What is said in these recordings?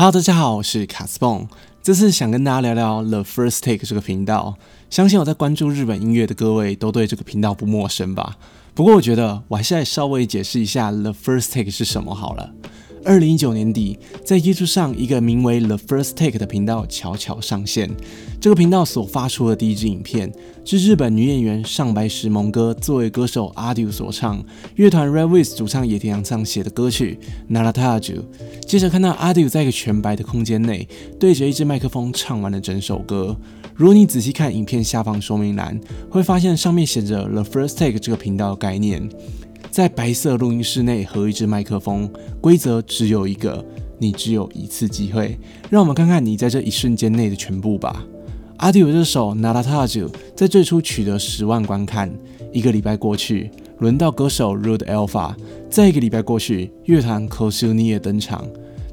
Hello，大家好，我是卡斯蹦。这次想跟大家聊聊 The First Take 这个频道。相信我在关注日本音乐的各位都对这个频道不陌生吧？不过我觉得我还是来稍微解释一下 The First Take 是什么好了。二零一九年底，在 YouTube 上一个名为 The First Take 的频道悄悄上线。这个频道所发出的第一支影片，是日本女演员上白石萌歌作为歌手阿 d 所唱，乐团 Red Wings 主唱野田洋唱写的歌曲《Narataju》。接着看到阿 d 在一个全白的空间内，对着一支麦克风唱完了整首歌。如果你仔细看影片下方说明栏，会发现上面写着 The First Take 这个频道的概念。在白色录音室内和一支麦克风，规则只有一个，你只有一次机会。让我们看看你在这一瞬间内的全部吧。阿迪有这首《Narataju》在最初取得十万观看，一个礼拜过去，轮到歌手 Rude Alpha，再一个礼拜过去，乐团 k o s u n i 登场。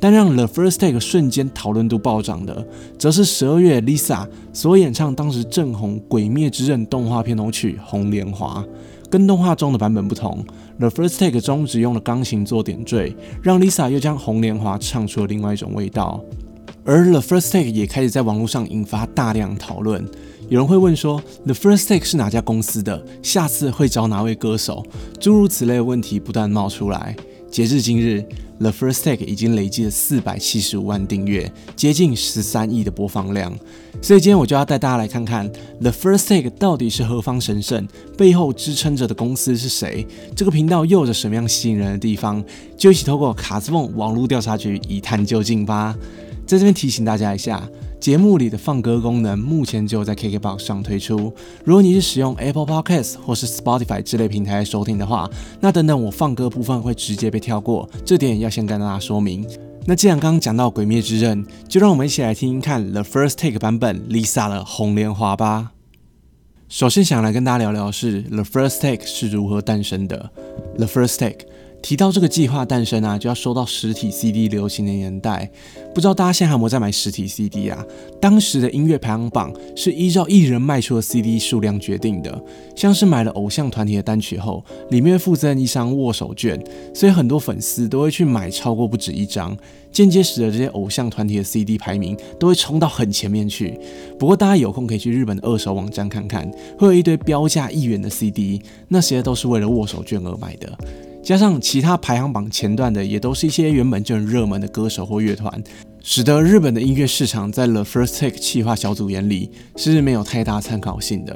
但让 The First Take 瞬间讨论度暴涨的，则是十二月 Lisa 所演唱当时正红《鬼灭之刃》动画片头曲《红莲华》。跟动画中的版本不同，The First Take 中只用了钢琴做点缀，让 Lisa 又将《红莲华》唱出了另外一种味道。而 The First Take 也开始在网络上引发大量讨论。有人会问说，The First Take 是哪家公司的？下次会找哪位歌手？诸如此类的问题不断冒出来。截至今日，The First Take 已经累积了四百七十五万订阅，接近十三亿的播放量。所以今天我就要带大家来看看 The First Take 到底是何方神圣，背后支撑着的公司是谁？这个频道又有着什么样吸引人的地方？就一起透过卡斯梦网络调查局一探究竟吧。在这边提醒大家一下。节目里的放歌功能目前只有在 KKBOX 上推出。如果你是使用 Apple Podcast 或是 Spotify 之类平台收听的话，那等等我放歌部分会直接被跳过，这点要先跟大家说明。那既然刚刚讲到《鬼灭之刃》，就让我们一起来听听看 The First Take 版本 Lisa 的《红莲华》吧。首先想来跟大家聊聊是 The First Take 是如何诞生的。The First Take。提到这个计划诞生啊，就要说到实体 CD 流行的年代。不知道大家现在有没有在买实体 CD 啊？当时的音乐排行榜是依照艺人卖出的 CD 数量决定的。像是买了偶像团体的单曲后，里面附赠一张握手券，所以很多粉丝都会去买超过不止一张，间接使得这些偶像团体的 CD 排名都会冲到很前面去。不过大家有空可以去日本的二手网站看看，会有一堆标价一元的 CD，那些都是为了握手券而买的。加上其他排行榜前段的，也都是一些原本就很热门的歌手或乐团，使得日本的音乐市场在 The First Take 企划小组眼里是没有太大参考性的。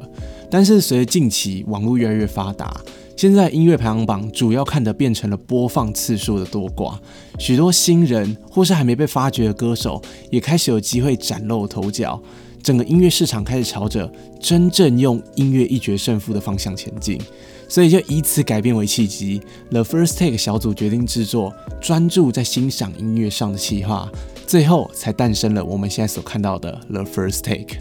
但是随着近期网络越来越发达，现在音乐排行榜主要看的变成了播放次数的多寡，许多新人或是还没被发掘的歌手也开始有机会崭露头角，整个音乐市场开始朝着真正用音乐一决胜负的方向前进。所以就以此改变为契机，The First Take 小组决定制作专注在欣赏音乐上的企划，最后才诞生了我们现在所看到的 The First Take。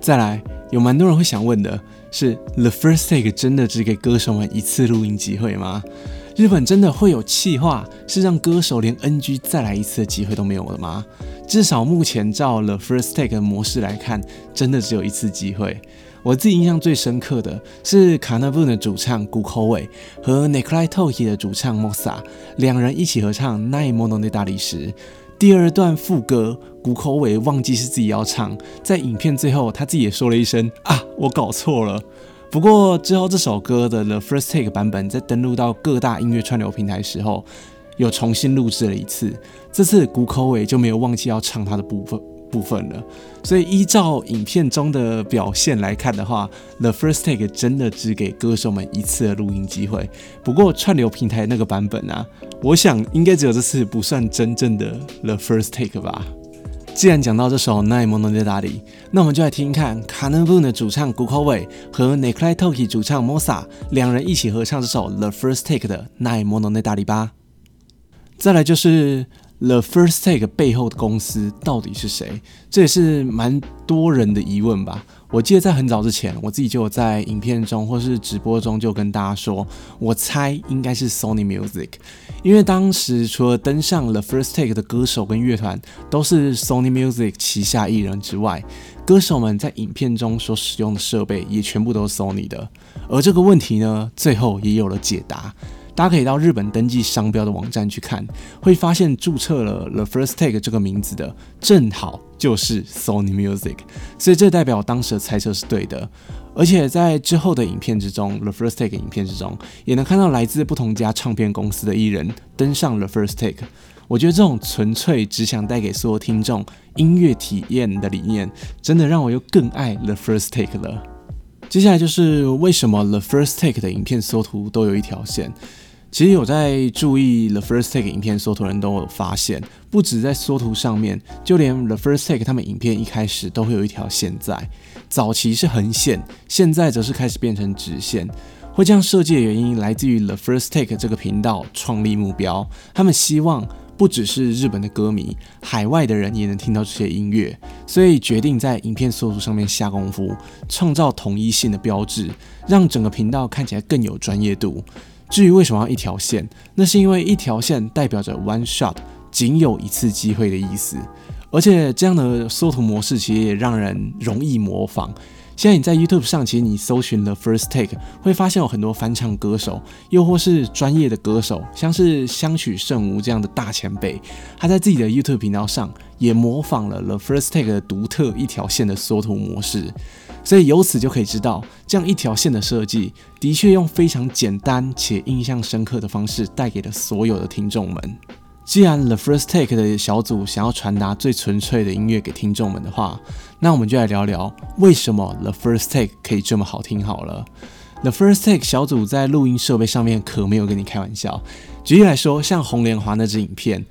再来，有蛮多人会想问的是，The First Take 真的只给歌手们一次录音机会吗？日本真的会有企划是让歌手连 NG 再来一次的机会都没有了吗？至少目前照 The First Take 的模式来看，真的只有一次机会。我自己印象最深刻的是卡纳布的主唱谷口伟和 Nikolai Toki 的主唱 Mosa 两人一起合唱《奈莫诺内大理石》第二段副歌，谷口伟忘记是自己要唱，在影片最后他自己也说了一声啊，我搞错了。不过之后这首歌的 The First Take 版本在登录到各大音乐串流平台时候，又重新录制了一次，这次谷口伟就没有忘记要唱他的部分。部分了，所以依照影片中的表现来看的话，The First Take 真的只给歌手们一次的录音机会。不过串流平台那个版本啊，我想应该只有这次不算真正的 The First Take 吧。既然讲到这首《奈莫诺的达里》，那我们就来听听看 kano won 的主唱谷口伟和 Nikolai Toki 主唱 Mosa 两人一起合唱这首 The First Take 的《奈莫诺的达里》吧。再来就是。The First Take 背后的公司到底是谁？这也是蛮多人的疑问吧。我记得在很早之前，我自己就有在影片中或是直播中就跟大家说，我猜应该是 Sony Music，因为当时除了登上 The First Take 的歌手跟乐团都是 Sony Music 旗下艺人之外，歌手们在影片中所使用的设备也全部都是 Sony 的。而这个问题呢，最后也有了解答。大家可以到日本登记商标的网站去看，会发现注册了 The First Take 这个名字的正好就是 Sony Music，所以这代表当时的猜测是对的。而且在之后的影片之中，The First Take 影片之中，也能看到来自不同家唱片公司的艺人登上 The First Take。我觉得这种纯粹只想带给所有听众音乐体验的理念，真的让我又更爱 The First Take 了。接下来就是为什么 The First Take 的影片缩图都有一条线。其实有在注意 The First Take 影片缩图人都有发现，不止在缩图上面，就连 The First Take 他们影片一开始都会有一条线在。早期是横线，现在则是开始变成直线。会这样设计的原因来自于 The First Take 这个频道创立目标，他们希望。不只是日本的歌迷，海外的人也能听到这些音乐，所以决定在影片缩图上面下功夫，创造统一性的标志，让整个频道看起来更有专业度。至于为什么要一条线，那是因为一条线代表着 one shot，仅有一次机会的意思，而且这样的缩图模式其实也让人容易模仿。现在你在 YouTube 上，其实你搜寻了 First Take，会发现有很多翻唱歌手，又或是专业的歌手，像是香取圣吾这样的大前辈，他在自己的 YouTube 频道上也模仿了 The First Take 的独特一条线的缩图模式，所以由此就可以知道，这样一条线的设计的确用非常简单且印象深刻的方式带给了所有的听众们。既然 The First Take 的小组想要传达最纯粹的音乐给听众们的话，那我们就来聊聊为什么 The First Take 可以这么好听好了。The First Take 小组在录音设备上面可没有跟你开玩笑。举例来说，像红莲华那支影片。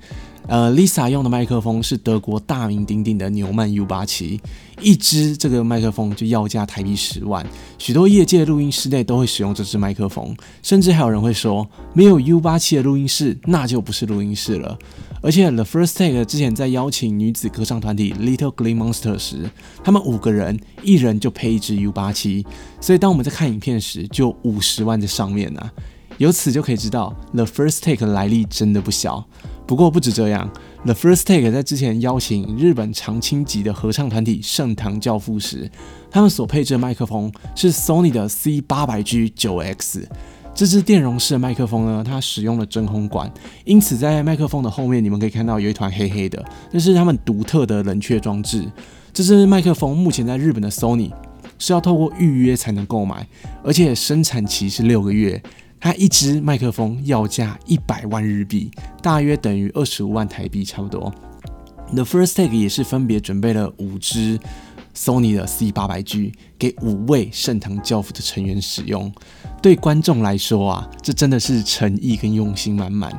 呃，Lisa 用的麦克风是德国大名鼎鼎的纽曼 U87，一支这个麦克风就要价台币十万，许多业界录音室内都会使用这支麦克风，甚至还有人会说，没有 U87 的录音室那就不是录音室了。而且 The First Take 之前在邀请女子歌唱团体 Little Green Monster 时，他们五个人一人就配一支 U87，所以当我们在看影片时，就五十万在上面呢。由此就可以知道 The First Take 的来历真的不小。不过不止这样，The First Take 在之前邀请日本常青级的合唱团体盛唐教父时，他们所配置的麦克风是 Sony 的 C 八百 G 九 X。这支电容式的麦克风呢，它使用了真空管，因此在麦克风的后面，你们可以看到有一团黑黑的，那是他们独特的冷却装置。这支麦克风目前在日本的 Sony 是要透过预约才能购买，而且生产期是六个月。它一支麦克风要价一百万日币，大约等于二十五万台币，差不多。The First Take 也是分别准备了五支 Sony 的 C 八百 G 给五位盛唐教父的成员使用。对观众来说啊，这真的是诚意跟用心满满。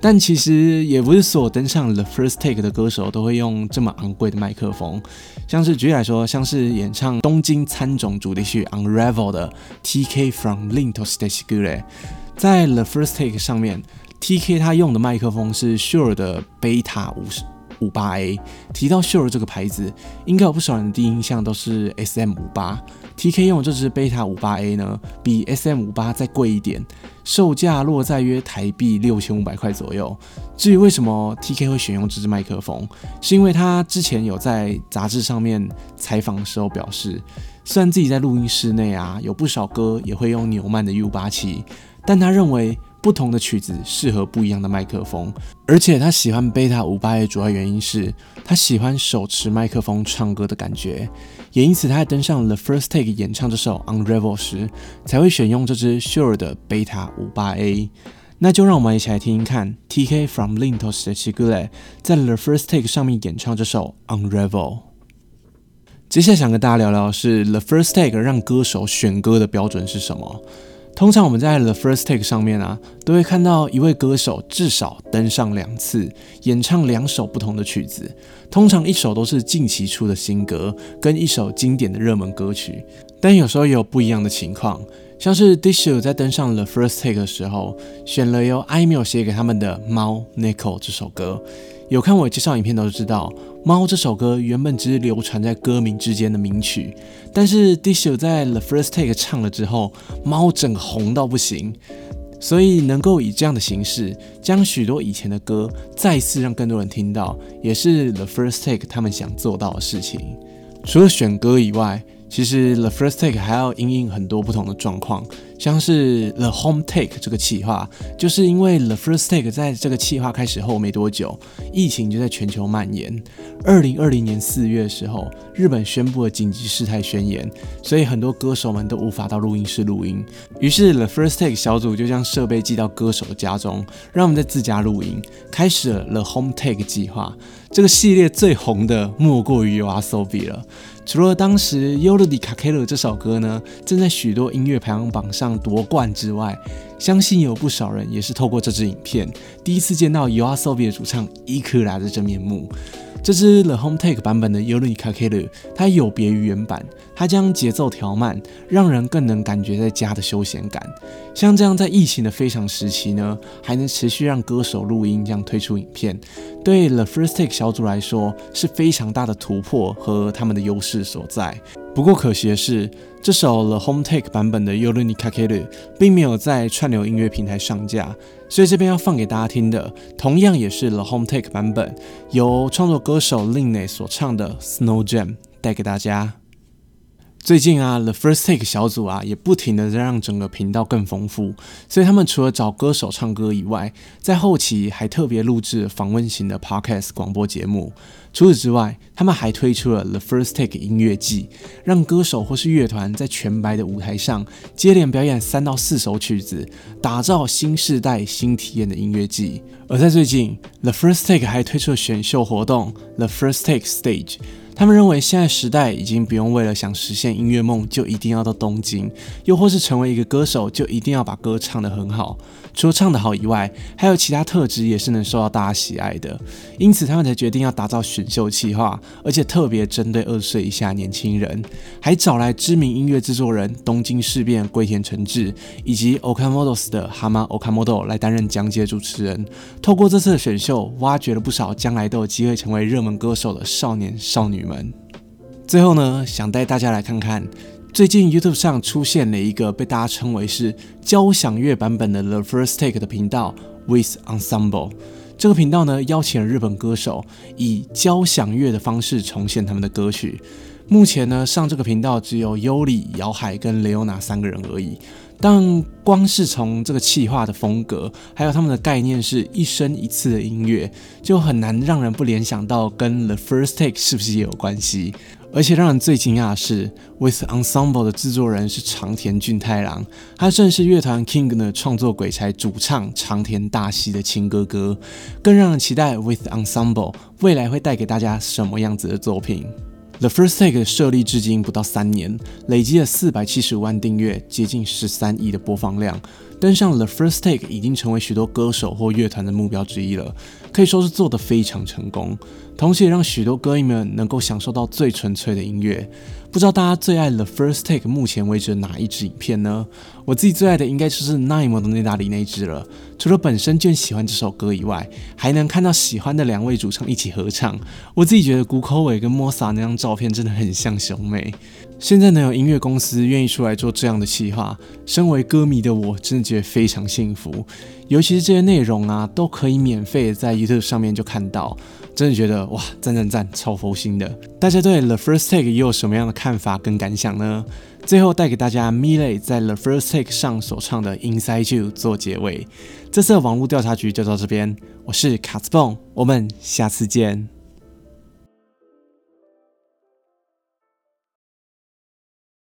但其实也不是所有登上 The First Take 的歌手都会用这么昂贵的麦克风，像是举例来说，像是演唱东京参种主题曲 Unravel 的 TK from Linto Stage g u r e 在 The First Take 上面，TK 他用的麦克风是 Shure 的 Beta 五十。五八 A 提到 Shure 这个牌子，应该有不少人的第一印象都是 SM 五八。TK 用这支贝塔五八 A 呢，比 SM 五八再贵一点，售价落在约台币六千五百块左右。至于为什么 TK 会选用这支麦克风，是因为他之前有在杂志上面采访的时候表示，虽然自己在录音室内啊有不少歌也会用纽曼的 U 八七，但他认为。不同的曲子适合不一样的麦克风，而且他喜欢贝塔五八 A 主要原因是他喜欢手持麦克风唱歌的感觉，也因此他在登上 The First Take 演唱这首 Unravel 时，才会选用这支 Sure 的贝塔五八 A。那就让我们一起来听听看 TK from Lintos 的 Chigule 在 The First Take 上面演唱这首 Unravel。接下来想跟大家聊聊是 The First Take 让歌手选歌的标准是什么。通常我们在 The First Take 上面啊，都会看到一位歌手至少登上两次，演唱两首不同的曲子。通常一首都是近期出的新歌，跟一首经典的热门歌曲。但有时候也有不一样的情况，像是 Dishu 在登上 The First Take 的时候，选了由 i m a i l 写给他们的《猫 Nico》这首歌。有看我介绍影片都知道，《猫》这首歌原本只是流传在歌迷之间的名曲，但是 Disho 在 The First Take 唱了之后，《猫》整红到不行，所以能够以这样的形式将许多以前的歌再次让更多人听到，也是 The First Take 他们想做到的事情。除了选歌以外，其实 The First Take 还要应应很多不同的状况，像是 The Home Take 这个企划，就是因为 The First Take 在这个企划开始后没多久，疫情就在全球蔓延。二零二零年四月的时候，日本宣布了紧急事态宣言，所以很多歌手们都无法到录音室录音。于是 The First Take 小组就将设备寄到歌手的家中，让我们在自家录音，开始了 The Home Take 计划。这个系列最红的莫过于 YOASOBI 了。除了当时《Yolodi Kakero》这首歌呢，正在许多音乐排行榜上夺冠之外，相信有不少人也是透过这支影片，第一次见到 YOASOBI 的主唱伊库拉的真面目。这支 The Home Take 版本的《Yoru di Kakero》，它有别于原版，它将节奏调慢，让人更能感觉在家的休闲感。像这样在疫情的非常时期呢，还能持续让歌手录音这样推出影片，对 The First Take 小组来说是非常大的突破和他们的优势所在。不过可惜的是，这首 The Home Take 版本的《y o r u n i k a k e r u》并没有在串流音乐平台上架，所以这边要放给大家听的，同样也是 The Home Take 版本，由创作歌手 Linne 所唱的《Snow Jam》带给大家。最近啊，The First Take 小组啊，也不停的在让整个频道更丰富，所以他们除了找歌手唱歌以外，在后期还特别录制访问型的 Podcast 广播节目。除此之外，他们还推出了 The First Take 音乐季，让歌手或是乐团在全白的舞台上接连表演三到四首曲子，打造新时代新体验的音乐季。而在最近，The First Take 还推出了选秀活动 The First Take Stage。他们认为，现在时代已经不用为了想实现音乐梦就一定要到东京，又或是成为一个歌手就一定要把歌唱得很好。除了唱得好以外，还有其他特质也是能受到大家喜爱的。因此，他们才决定要打造选秀企划，而且特别针对二十岁以下年轻人，还找来知名音乐制作人东京事变龟田诚志以及 Okamoto's 的蛤蟆 Okamoto 来担任讲解主持人。透过这次的选秀，挖掘了不少将来都有机会成为热门歌手的少年少女。们，最后呢，想带大家来看看，最近 YouTube 上出现了一个被大家称为是交响乐版本的 The First Take 的频道 With Ensemble。这个频道呢，邀请了日本歌手以交响乐的方式重现他们的歌曲。目前呢，上这个频道只有优里、姚海跟雷欧娜三个人而已。但光是从这个企划的风格，还有他们的概念是一生一次的音乐，就很难让人不联想到跟 The First Take 是不是也有关系。而且让人最惊讶的是，With Ensemble 的制作人是长田俊太郎，他正是乐团 King 的创作鬼才主唱长田大希的亲哥哥。更让人期待 With Ensemble 未来会带给大家什么样子的作品。The First Take 设立至今不到三年，累积了四百七十五万订阅，接近十三亿的播放量，登上 The First Take 已经成为许多歌手或乐团的目标之一了，可以说是做得非常成功，同时也让许多歌迷们能够享受到最纯粹的音乐。不知道大家最爱 The First Take 目前为止哪一支影片呢？我自己最爱的应该就是 Nine 的内大里那支了。除了本身就喜欢这首歌以外，还能看到喜欢的两位主唱一起合唱。我自己觉得谷口伟跟 Mosa 那张照片真的很像兄妹。现在能有音乐公司愿意出来做这样的企划，身为歌迷的我真的觉得非常幸福。尤其是这些内容啊，都可以免费在 YouTube 上面就看到，真的觉得哇，赞赞赞，超佛心的。大家对 The First Take 又有什么样的看法跟感想呢？最后带给大家 Miley 在 The First Take 上所唱的 Inside You 做结尾。这次的网络调查局就到这边，我是卡斯蹦，我们下次见。